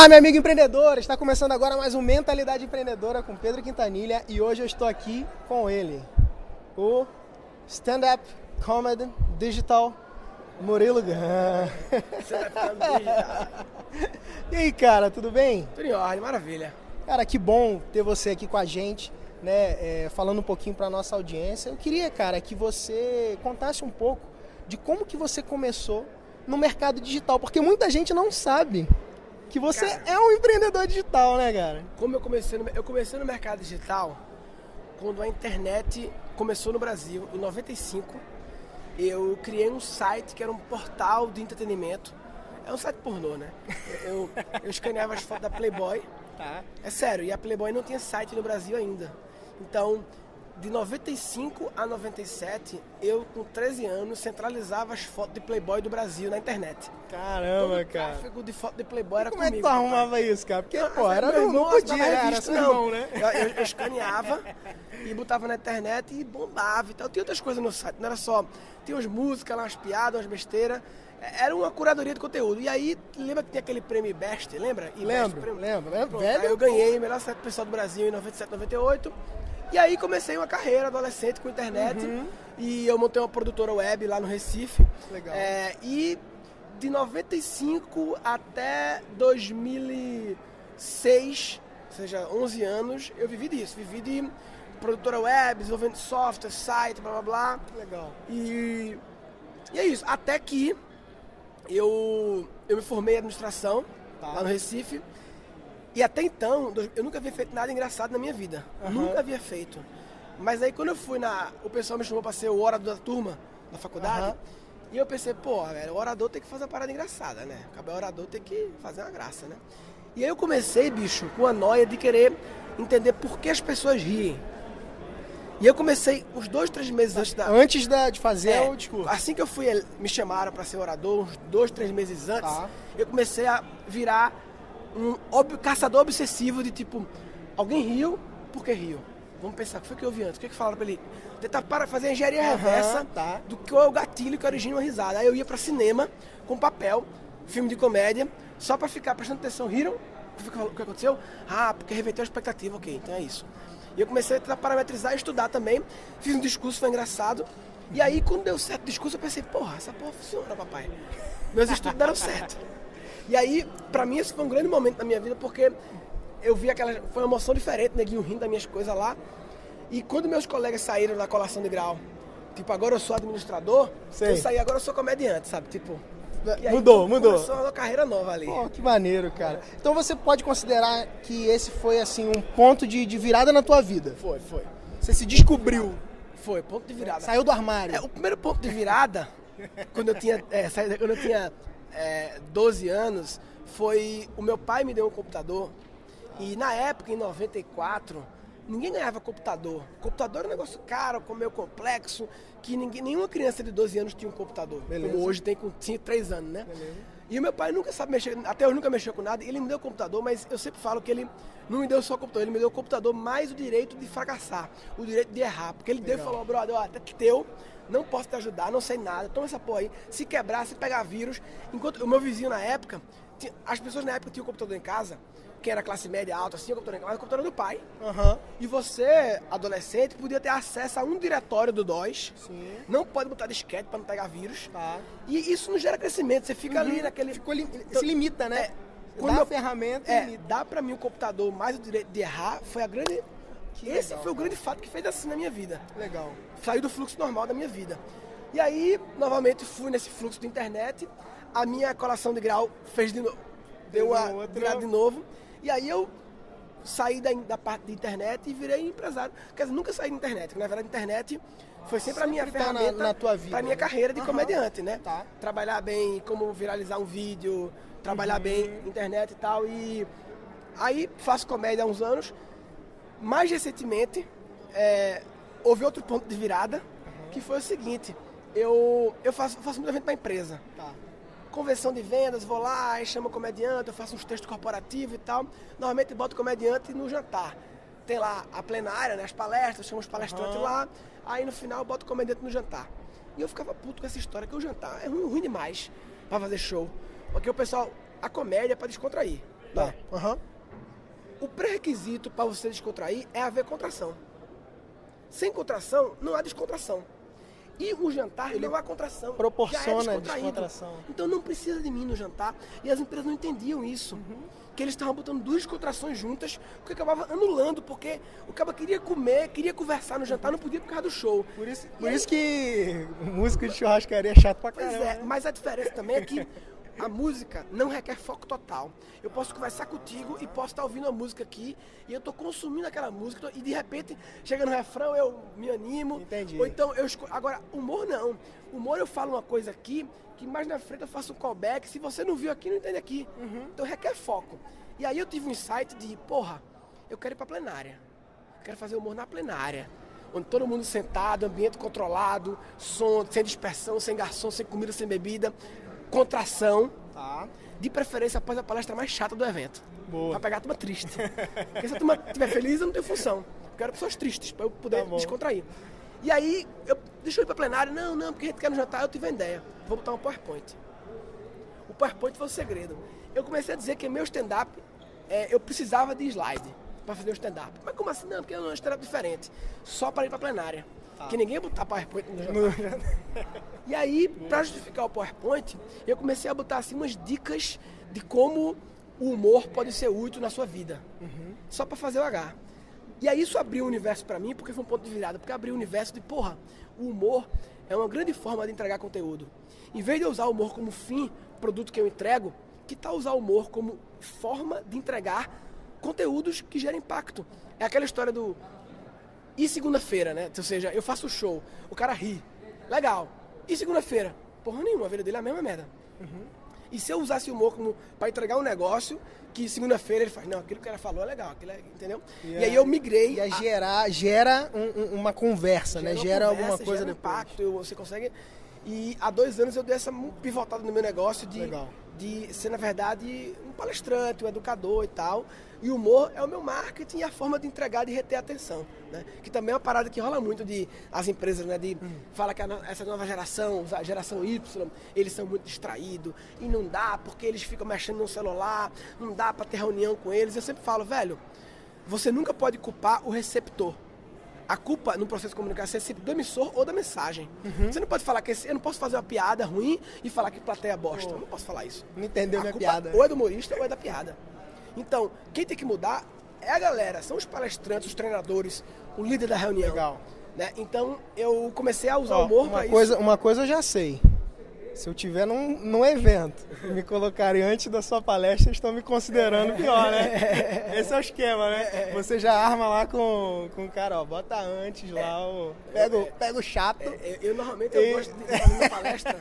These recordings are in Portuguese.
Olá, meu amigo empreendedor! Está começando agora mais um Mentalidade Empreendedora com Pedro Quintanilha e hoje eu estou aqui com ele, o stand-up comedy digital Murilo Gun. e aí, cara, tudo bem? Tudo em ordem, maravilha. Cara, que bom ter você aqui com a gente, né? É, falando um pouquinho para nossa audiência. Eu queria, cara, que você contasse um pouco de como que você começou no mercado digital, porque muita gente não sabe que você cara, é um empreendedor digital, né, cara? Como eu comecei no, eu comecei no mercado digital quando a internet começou no Brasil, em 95. Eu criei um site que era um portal de entretenimento. É um site pornô, né? Eu, eu escaneava as fotos da Playboy. Tá. É sério, e a Playboy não tinha site no Brasil ainda. Então, de 95 a 97, eu com 13 anos centralizava as fotos de Playboy do Brasil na internet. Caramba, Todo cara. O tráfego de foto de Playboy era Como comigo. Como é que tu arrumava papai. isso, cara? Porque, ah, pô, era não, não podia, era seu irmão, né? Eu, eu, eu escaneava e botava na internet e bombava e tal. Tinha outras coisas no site, não era só... Tinha umas músicas, umas piadas, umas besteiras. Era uma curadoria de conteúdo. E aí, lembra que tinha aquele prêmio Best, lembra? E lembro, prêmio... lembro. É Pronto, velho. Eu ganhei o melhor site pessoal do Brasil em 97, 98. E aí comecei uma carreira adolescente com internet uhum. e eu montei uma produtora web lá no Recife. Legal. É, e de 95 até 2006, ou seja, 11 anos, eu vivi disso. Vivi de produtora web, desenvolvendo software, site, blá blá blá. Legal. E, e é isso. Até que eu, eu me formei em administração tá. lá no Recife. E até então, eu nunca havia feito nada engraçado na minha vida. Uhum. Nunca havia feito. Mas aí quando eu fui na. O pessoal me chamou pra ser o orador da turma, na faculdade. Uhum. E eu pensei, pô, velho, o orador tem que fazer uma parada engraçada, né? Acabar o orador tem que fazer uma graça, né? E aí eu comecei, bicho, com a noia de querer entender por que as pessoas riem. E eu comecei uns dois, três meses antes da. Antes da, de fazer é, o discurso. Assim que eu fui, me chamaram para ser orador, uns dois, três meses antes, tá. eu comecei a virar um ob caçador obsessivo de tipo, alguém riu, por que riu? Vamos pensar, o que foi que eu vi antes? O que, que falaram pra ele? Tentar para fazer a engenharia uhum, reversa tá. do que é o gatilho que origina uma risada. Aí eu ia pra cinema com papel, filme de comédia, só pra ficar prestando atenção. Riram? O que aconteceu? Ah, porque reverteu a expectativa, ok, então é isso. E eu comecei a tentar parametrizar e estudar também. Fiz um discurso, foi engraçado. E aí, quando deu certo o discurso, eu pensei, porra, essa porra funciona, papai. Meus estudos deram certo. E aí, pra mim, esse foi um grande momento da minha vida, porque eu vi aquela. Foi uma emoção diferente, neguinho rindo das minhas coisas lá. E quando meus colegas saíram da colação de grau, tipo, agora eu sou administrador, Sei. eu saí, agora eu sou comediante, sabe? Tipo. Aí, mudou, mudou. Começou uma carreira nova ali. Pô, que maneiro, cara. Então você pode considerar que esse foi, assim, um ponto de, de virada na tua vida? Foi, foi. Você se descobriu? Foi, ponto de virada. Saiu do armário? É, o primeiro ponto de virada, quando eu tinha, é, quando eu tinha é, 12 anos, foi o meu pai me deu um computador e na época, em 94, ninguém ganhava computador. Computador era um negócio caro, meio complexo, que ninguém, nenhuma criança de 12 anos tinha um computador. Beleza. Como hoje tem com tinha 3 anos, né? Beleza. E o meu pai nunca sabe mexer, até hoje nunca mexeu com nada. Ele me deu o computador, mas eu sempre falo que ele não me deu só o computador, ele me deu o computador mais o direito de fracassar, o direito de errar. Porque ele Legal. deu e falou, brother, ó, até teu, não posso te ajudar, não sei nada, toma essa porra aí. Se quebrar, se pegar vírus. Enquanto o meu vizinho na época, tinha, as pessoas na época tinham um computador em casa, quem era classe média alta, assim, o computador em casa, mas o computador do pai. Uhum. E você, adolescente, podia ter acesso a um diretório do DOS. Sim. Não pode botar disquete para não pegar vírus. Tá. E isso não gera crescimento, você fica uhum. ali naquele. Ficou li... se limita, né? É, quando dá a ferramenta é, limita. dá para mim o computador mais o direito de errar, foi a grande. Que Esse legal, foi o grande fato que fez assim na minha vida. Legal. Saiu do fluxo normal da minha vida. E aí, novamente, fui nesse fluxo de internet. A minha colação de grau fez de novo. Deu uma um virada de novo. E aí eu saí da, da parte de internet e virei empresário. Quer dizer, nunca saí da internet, na verdade a internet foi sempre, a minha Sempre tá na- ferramenta na tua vida, pra minha né? carreira de Aham. comediante, né? Tá. Trabalhar bem, como viralizar um vídeo, trabalhar Uhum. bem internet e tal. E aí faço comédia há uns anos. Mais recentemente, é, houve outro ponto de virada, que foi o seguinte. Eu, eu faço, faço muito evento para empresa Tá. convenção de vendas, vou lá, aí chamo comediante, eu faço uns textos corporativos e tal. Normalmente boto o comediante no jantar. Tem lá a plenária, né, as palestras, chamo os palestrantes Aham. lá, aí no final boto o comediante no jantar. E eu ficava puto com essa história, que o jantar é ruim, ruim demais pra fazer show. Porque o pessoal, a comédia é pra descontrair. Tá. Aham. O pré-requisito para você descontrair é haver contração. Sem contração, não há descontração. E o jantar não há contração. proporciona é descontração. Então não precisa de mim no jantar. E as empresas não entendiam isso. Que eles estavam botando duas descontrações juntas, o que acabava anulando, porque o cara queria comer, queria conversar no jantar, não podia por causa do show. Por isso, por aí- isso que músico de churrascaria é chato pra Pois caramba. é, né? mas a diferença também é que a música não requer foco total. Eu posso conversar contigo e posso estar ouvindo a música aqui e eu estou consumindo aquela música e de repente chega no refrão eu me animo. Entendi. Ou então eu esco... agora humor não. Humor eu falo uma coisa aqui que mais na frente eu faço um callback. Se você não viu aqui, não entende aqui. Uhum. Então requer foco. E aí eu tive um insight de, porra, eu quero ir pra plenária. Eu quero fazer humor na plenária. Onde todo mundo sentado, ambiente controlado, som, sem dispersão, sem garçom, sem comida, sem bebida, contração, Tá. de preferência após a palestra mais chata do evento. Boa. Pra pegar a turma triste. Porque se a turma estiver feliz, eu não tenho função. Eu quero pessoas tristes, pra eu poder Tá descontrair. E aí, eu, deixa eu ir pra plenária. Não, não, porque a gente quer no jantar, eu tive uma ideia. Vou botar um PowerPoint. O PowerPoint foi o segredo. Eu comecei a dizer que meu stand-up, é, eu precisava de slide para fazer o stand-up. Mas como assim? Não, porque é um stand-up diferente. Só para ir para plenária. Que ninguém ia botar PowerPoint no jantar. E aí, para justificar o PowerPoint, eu comecei a botar assim umas dicas de como o humor pode ser útil na sua vida. Só para fazer o H. E aí isso abriu o universo para mim, porque foi um ponto de virada, porque abriu o universo de, porra, o humor é uma grande forma de entregar conteúdo. Em vez de eu usar o humor como fim, produto que eu entrego, que tal usar o humor como forma de entregar conteúdos que geram impacto? É aquela história do e segunda-feira, né? Ou seja, eu faço o show, o cara ri. Legal. E segunda-feira? Porra nenhuma, a vida dele é a mesma merda. E se eu usasse o humor como para entregar um negócio, que segunda-feira ele faz, não, aquilo que o cara falou é legal, aquilo é, entendeu? E, aí eu migrei. E aí a- gerar, gera um- um- uma conversa, né? uma Gera conversa, alguma coisa gera um impacto, você consegue. E há dois anos eu dei essa pivotada no meu negócio de, Legal. De ser, na verdade, um palestrante, um educador e tal. E o humor é o meu marketing e a forma de entregar e reter a atenção. Né? Que também é uma parada que rola muito de as empresas, né? De Hum. fala que a essa nova geração, a geração Y, eles são muito distraídos e não dá porque eles ficam mexendo no celular, não dá para ter reunião com eles. Eu sempre falo, velho, você nunca pode culpar o receptor. A culpa no processo de comunicação é sempre do emissor ou da mensagem. Uhum. Você não pode falar que esse- eu não posso fazer uma piada ruim e falar que plateia é bosta. Eu não posso falar isso. Não entendeu a minha culpa piada. Ou é do humorista ou é da piada. Então, quem tem que mudar é a galera, são os palestrantes, os treinadores, o líder da reunião. Legal. Né? Então, eu comecei a usar o humor uma coisa, isso. Uma coisa eu já sei. Se eu tiver num, num evento e me colocarem antes da sua palestra, estão me considerando pior, né? Esse é o esquema, né? Você já arma lá com, com o cara, ó, bota antes lá, o, pega, o- pega o chato. É, Eu, normalmente eu E- gosto de fazer minha palestra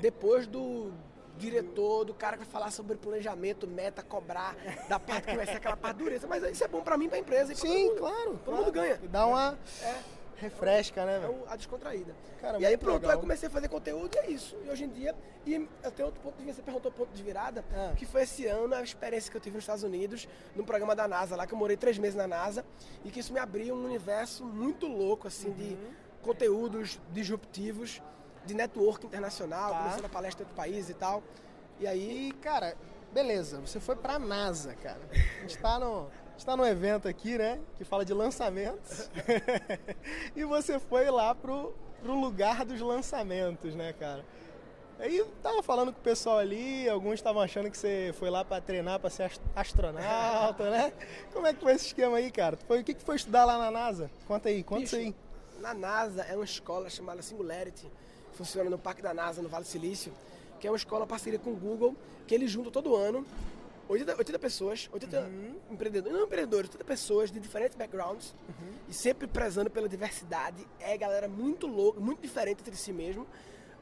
depois do diretor, do cara que vai falar sobre planejamento, meta, cobrar, da parte que vai ser aquela parte dureza. Mas isso é bom pra mim, pra empresa. E pra Sim, todo mundo. claro. Todo claro. mundo ganha. Dá uma É. refresca, né, É a descontraída. Cara, e aí pronto, legal. aí eu comecei a fazer conteúdo e é isso. E hoje em dia, e eu tenho outro ponto de vista, você perguntou ponto de virada, Ah. que foi esse ano a experiência que eu tive nos Estados Unidos, num programa da NASA lá, que eu morei três meses na NASA, e que isso me abriu um universo muito louco, assim, de Uhum. conteúdos disruptivos, de network internacional, Tá. começando a palestra em outro país e tal. E aí, E, cara, beleza, você foi pra NASA, cara. A gente tá no, a gente tá num evento aqui, né, que fala de lançamentos. e você foi lá pro, pro lugar dos lançamentos, né, cara? Aí tava falando com o pessoal ali, alguns estavam achando que você foi lá pra treinar pra ser ast- astronauta, né? Como é que foi esse esquema aí, cara? Foi, o que, que foi estudar lá na NASA? Conta aí, conta isso Bicho, aí. Na NASA é uma escola chamada Singularity, que funciona no Parque da NASA, no Vale do Silício, que é uma escola parceria com o Google, que eles juntam todo ano 80, 80 pessoas, 80 Uhum. empreendedores, não empreendedores, 80 pessoas de diferentes backgrounds Uhum. e sempre prezando pela diversidade. É galera muito louca, muito diferente entre si mesmo.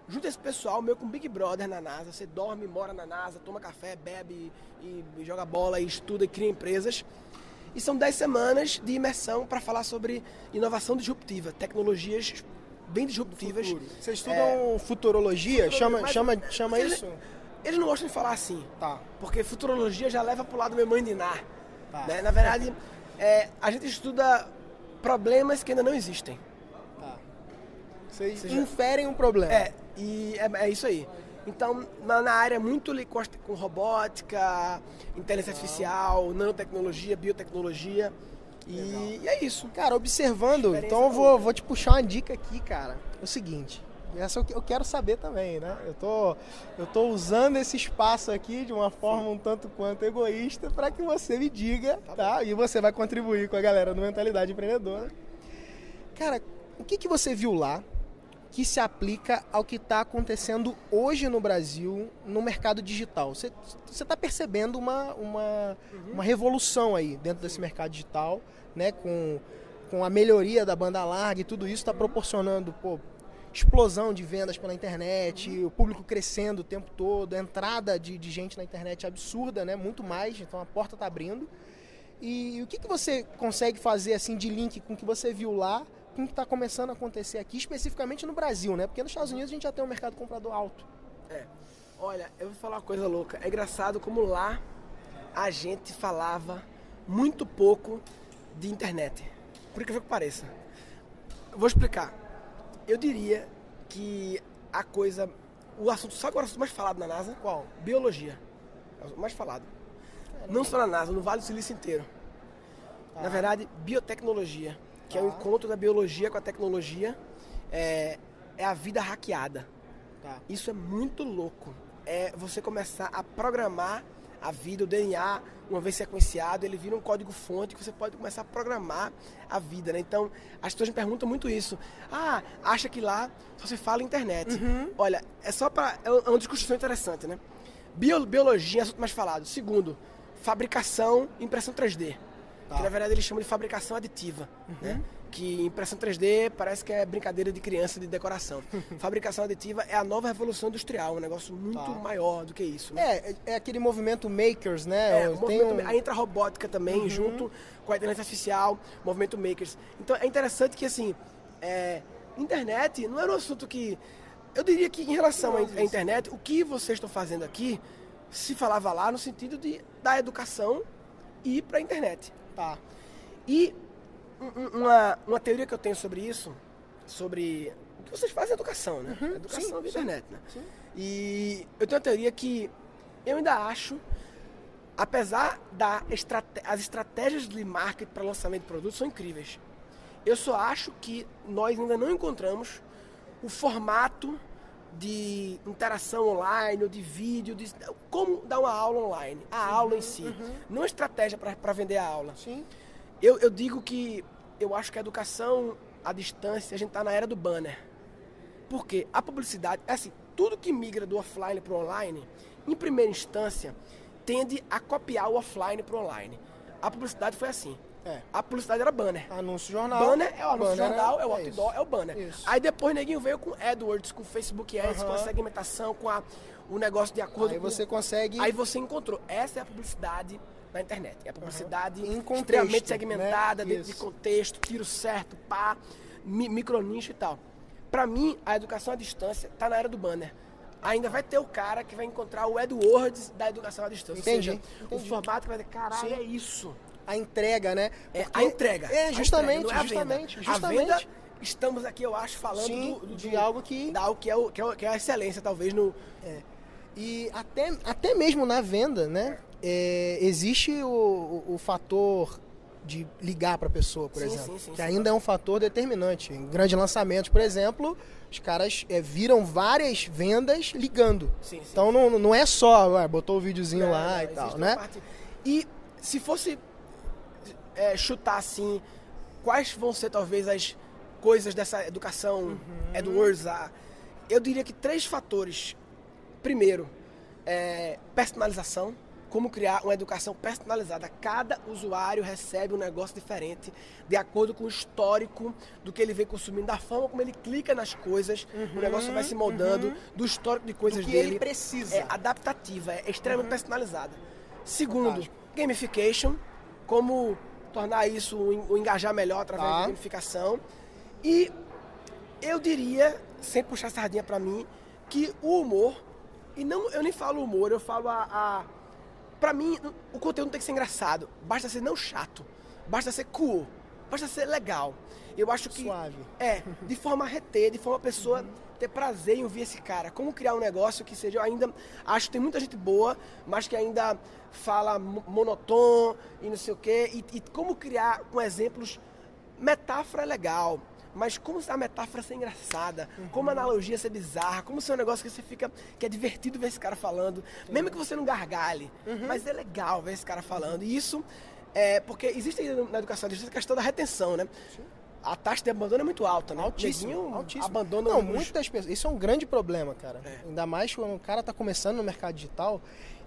Junta esse pessoal meio com Big Brother na NASA. Você dorme, mora na NASA, toma café, bebe e, e joga bola e estuda e cria empresas. E são 10 semanas de imersão para falar sobre inovação disruptiva, tecnologias bem disruptivas. Vocês estudam futurologia? Chama, Mas- chama, chama eles- isso? Eles não gostam de falar assim. Tá. Porque futurologia já leva pro lado meu mãe dinar. Tá. Né? Na verdade, é, a gente estuda problemas que ainda não existem. Tá. Vocês Seja- inferem um problema. É, e é, é isso aí. Então, na, na área muito com, robótica, inteligência artificial, nanotecnologia, biotecnologia. E, e é isso. Cara, observando, então eu vou, vou te puxar uma dica aqui, cara. É o seguinte, essa eu que- eu quero saber também, né? Eu tô, eu tô usando esse espaço aqui de uma forma um tanto quanto egoísta para que você me diga, tá? E você vai contribuir com a galera do Mentalidade Empreendedora. Cara, o que, que você viu lá que se aplica ao que está acontecendo hoje no Brasil no mercado digital? Você está percebendo uma, uma, uma revolução aí dentro desse mercado digital, né? Com, com a melhoria da banda larga e tudo isso está proporcionando pô, explosão de vendas pela internet, o público crescendo o tempo todo, a entrada de, de gente na internet absurda, né? Muito mais, então a porta está abrindo. E o que, que você consegue fazer assim de link com o que você viu lá com o que está começando a acontecer aqui, especificamente no Brasil, né? Porque nos Estados Unidos a gente já tem um mercado comprador alto. É. Olha, eu vou falar uma coisa louca. É engraçado como lá a gente falava muito pouco de internet. Por que que pareça. Vou explicar. Eu diria que a coisa. O assunto, sabe qual é o assunto mais falado na NASA? Qual? Biologia. É o mais falado. Não só na NASA, no Vale do Silício inteiro. Na verdade, biotecnologia, que é o Tá. encontro da biologia com a tecnologia, é, é a vida hackeada. Tá. Isso é muito louco. É você começar a programar a vida, o DNA, uma vez sequenciado, ele vira um código-fonte que você pode começar a programar a vida, né? Então, as pessoas me perguntam muito isso. Ah, acha que lá só se fala internet. Olha, é só para é uma discussão interessante, né? Bio- biologia é assunto mais falado. Segundo, fabricação impressão 3D. Tá. Que na verdade eles chamam de fabricação aditiva, né? Que impressão 3D parece que é brincadeira de criança de decoração. fabricação aditiva é a nova revolução industrial, um negócio muito Tá. maior do que isso, né? É, é aquele movimento makers, né? É, o movimento, um- Aí entra a robótica também, junto com a inteligência artificial, movimento makers. Então é interessante que, assim, é, internet não era um assunto que... Eu diria que em relação à internet, o que vocês estão fazendo aqui se falava lá no sentido de da educação e ir para a internet. Tá. E uma, uma teoria que eu tenho sobre isso, sobre o que vocês fazem é educação, né? educação sim, via internet, né? sim. E eu tenho uma teoria que eu ainda acho, apesar das as estratégias de marketing para lançamento de produtos são incríveis, eu só acho que nós ainda não encontramos o formato de interação online ou de vídeo, de como dar uma aula online, a aula em si, não a estratégia para vender a aula. Sim. Eu, eu digo que eu acho que a educação à distância, a gente está na era do banner. Porque a publicidade, é assim, tudo que migra do offline para o online, em primeira instância, tende a copiar o offline para o online. A publicidade foi assim. É. A publicidade era banner. Anúncio jornal. Banner é o anúncio Banner jornal, é o é outdoor, isso. é o banner. Isso. Aí depois neguinho veio com AdWords, com Facebook Ads, com a segmentação, com a, o negócio de acordo Aí com... você consegue. Aí você encontrou. Essa é a publicidade na internet. É a publicidade Em contexto, extremamente né? segmentada, dentro de contexto, tiro certo, pá, mi, micronicho e tal. Pra mim, a educação à distância tá na era do banner. Ainda vai ter o cara que vai encontrar o AdWords da educação à distância. Entendi, Ou seja, entendi. o formato que vai dizer, caralho, Sim. é isso. A entrega, né? É Porque- a entrega. É, justamente, entrega, é justamente, venda. justamente. A venda, estamos aqui, eu acho, falando Sim, do, do- de algo que- da algo que é, o, que, é o- que é a excelência, talvez, no... E até, até mesmo na venda, né? é, existe o, o, o fator de ligar para a pessoa, por Sim, exemplo. sim, sim, que ainda é um fator determinante. Em grandes lançamentos, por exemplo, os caras é, viram várias vendas ligando. Sim, sim. Então não, não é só, ué, botou o videozinho lá e tal, né? parte- E se fosse é, chutar assim, quais vão ser talvez as coisas dessa educação Uhum. AdWords? a- Eu diria que três fatores. Primeiro, é, personalização. Como criar uma educação personalizada. Cada usuário recebe um negócio diferente, de acordo com o histórico do que ele vem consumindo, da forma como ele clica nas coisas, o negócio vai se moldando, do histórico de coisas Uhum, que dele. ele precisa. É adaptativa, é extremamente personalizada. Segundo, Fantástico. gamification, como tornar isso o engajar melhor através Tá. da gamificação. E eu diria, sem puxar sardinha pra mim, que o humor, e não eu nem falo humor, eu falo a, a Pra mim, o conteúdo tem que ser engraçado. Basta ser não chato. Basta ser cool. basta ser legal. Eu acho que. Suave. É, de forma a reter, de forma a pessoa ter prazer em ouvir esse cara. Como criar um negócio que seja. Eu ainda acho que tem muita gente boa, mas que ainda fala mo- monotom e não sei o quê. E, e como criar com exemplos. Metáfora é legal. Mas como a metáfora ser engraçada, como a analogia ser bizarra, como ser um negócio que você fica. que é divertido ver esse cara falando. Mesmo que você não gargalhe. Mas é legal ver esse cara falando. E isso é. Porque existe na educação essa questão da retenção, né? A taxa de abandono é muito alta, né? Altíssimo, altíssimo. Abandona Não, os- muitas pessoas. Isso é um grande problema, cara. É. Ainda mais quando o cara tá começando no mercado digital,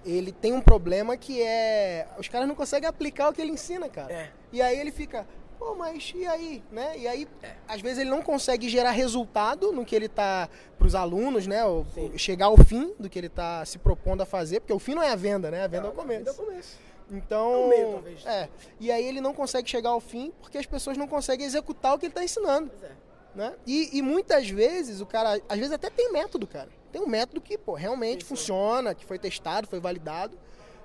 ele tem um problema que é. Os caras não conseguem aplicar o que ele ensina, cara. É. E aí ele fica, pô, mas e aí? Né? E aí, É. às vezes, ele não consegue gerar resultado no que ele tá pros alunos, né? Ou, Sim. chegar ao fim do que ele tá se propondo a fazer, porque o fim não é a venda, né? A venda é o começo. É o começo. Então, É meio, talvez. é. E aí ele não consegue chegar ao fim porque as pessoas não conseguem executar o que ele está ensinando, Pois é. né? E, e muitas vezes o cara, às vezes até tem método, cara. Tem um método que, pô, realmente sim. funciona, que foi testado, foi validado,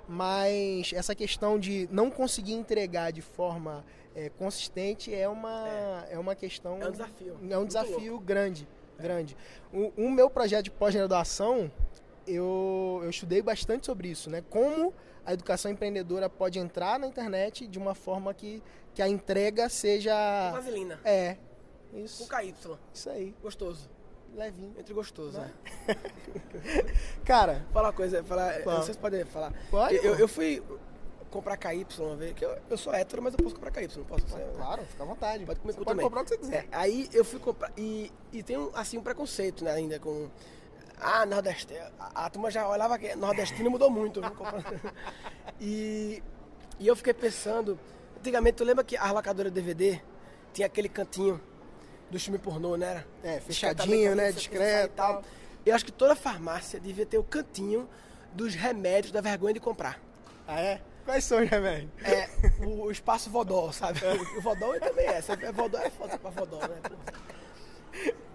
mas essa questão de não conseguir entregar de forma é, consistente é uma, é. uma questão... É um desafio. É um desafio grande, grande. O, o meu projeto de pós-graduação, eu, eu estudei bastante sobre isso, né? Como a educação empreendedora pode entrar na internet de uma forma que, que a entrega seja... Vaselina. É, Com isso, KY. isso aí, Gostoso. levinho. Entre gostoso, Né? Cara, Falar uma coisa, falar, Fala. não sei se pode falar. Pode, eu, eu fui comprar KY uma vez, que eu, eu sou hétero, mas eu posso comprar KY, não posso? Você- claro, fica à vontade. Pode comer pode também. comprar o que você quiser. É, aí eu fui comprar. E, e tem um, assim, um preconceito, né, ainda com. Ah, Nordeste. A, a turma já olhava que nordestino mudou muito. e, e eu fiquei pensando. Antigamente, tu lembra que a locadora DVD tinha aquele cantinho do filme pornô, né? Era? É, fechadinho, né, discreto e tal. Eu acho que toda farmácia devia ter o cantinho dos remédios da vergonha de comprar. Ah, é? Quais são os remédios? É, o, o espaço Vodol, sabe? O Vodol também é. É Vodol é foda pra Vodol, né? Porra.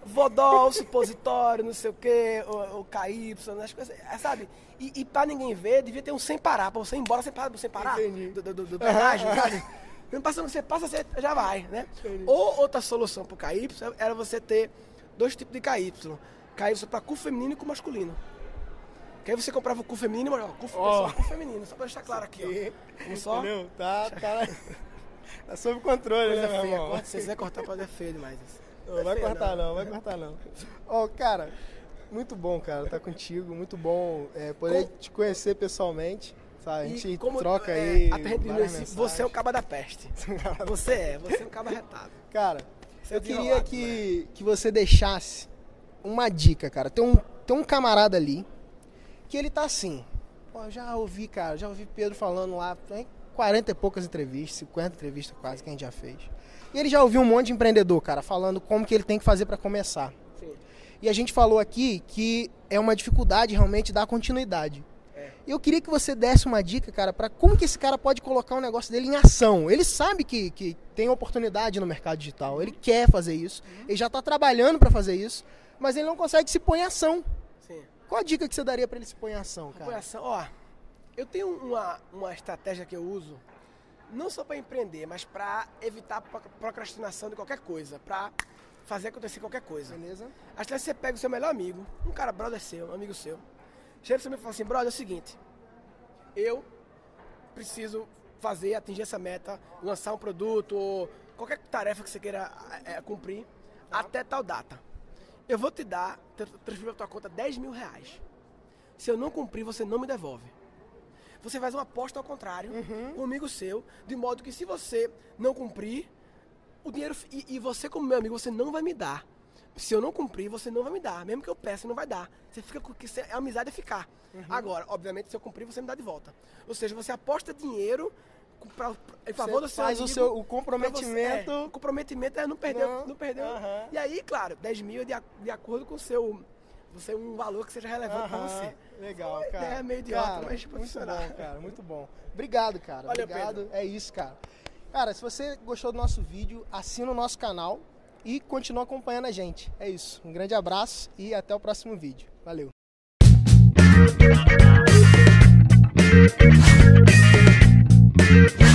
Vodol, supositório, não sei o quê, o, o KY, as coisas, é, sabe? E, e pra ninguém ver, devia ter um sem parar, pra você ir embora sem parar, sem parar Entendi. do, do, do, do pedágio, sabe? Não passa, você passa, você já vai, né? Ou outra solução pro KY era você ter dois tipos de KY. KY pra cu feminino e cu masculino. Que aí você comprava o cu feminino, mas ó, cu, Ó. só cu feminino, só pra deixar claro aqui, ó. Vamos só. Entendeu? Tá, tá, tá sob controle, Coisa né, meu feia, irmão? corta, se você quiser cortar, pode é feio demais isso. Não, vai cortar não, vai cortar não. Ó, cara, muito bom, cara, estar contigo, muito bom é, poder Com- te conhecer pessoalmente, sabe? A gente como, troca é, aí assim, você é o caba da peste. Você é, você é um caba retado. Cara, Você é eu queria desenrolado, que, que você deixasse uma dica, cara. Tem um, tem um camarada ali que ele tá assim. Pô, eu já ouvi, cara, já ouvi Pedro falando lá, tem 40 e poucas entrevistas, 50 entrevistas quase que a gente já fez. E ele já ouviu um monte de empreendedor, cara, falando como que ele tem que fazer para começar. Sim. E a gente falou aqui que é uma dificuldade realmente dar continuidade. É. Eu queria que você desse uma dica, cara, para como que esse cara pode colocar o negócio dele em ação. Ele sabe que, que tem oportunidade no mercado digital, ele quer fazer isso, ele já está trabalhando para fazer isso, mas ele não consegue se pôr em ação. Sim. Qual a dica que você daria para ele se pôr em ação, cara? Apoiação, ó, eu tenho uma, uma estratégia que eu uso, não só para empreender, mas para evitar pro- procrastinação de qualquer coisa, para fazer acontecer qualquer coisa. Beleza? Às vezes você pega o seu melhor amigo, um cara brother seu, um amigo seu, chega você e fala assim, brother, é o seguinte, eu preciso fazer, atingir essa meta, lançar um produto, ou qualquer tarefa que você queira é, cumprir, até tal data. Eu vou te dar, transferir para tua conta 10 mil reais. Se eu não cumprir, você não me devolve. Você faz uma aposta ao contrário, com um amigo seu, de modo que se você não cumprir, o dinheiro. E, e você, como meu amigo, você não vai me dar. Se eu não cumprir, você não vai me dar. Mesmo que eu peça, não vai dar. Você fica com que a amizade é ficar. Agora, obviamente, se eu cumprir, você me dá de volta. Ou seja, você aposta dinheiro pra, pra- em favor do seu faz o amigo. seu o pra você- comprometimento. é, o comprometimento é não perder. Não. Não, perder. Aham. E aí, claro, 10 mil é de, de acordo com o seu. Você um valor que seja relevante pra Aham, você. Legal, Uma cara. ideia meio idiota, Cara, mas pode muito funcionar. bom, cara, muito bom. Obrigado, cara. Valeu, Obrigado. Pedro. É isso, cara. Cara, se você gostou do nosso vídeo, assina o nosso canal e continua acompanhando a gente. É isso. Um grande abraço e até o próximo vídeo. Valeu. Thank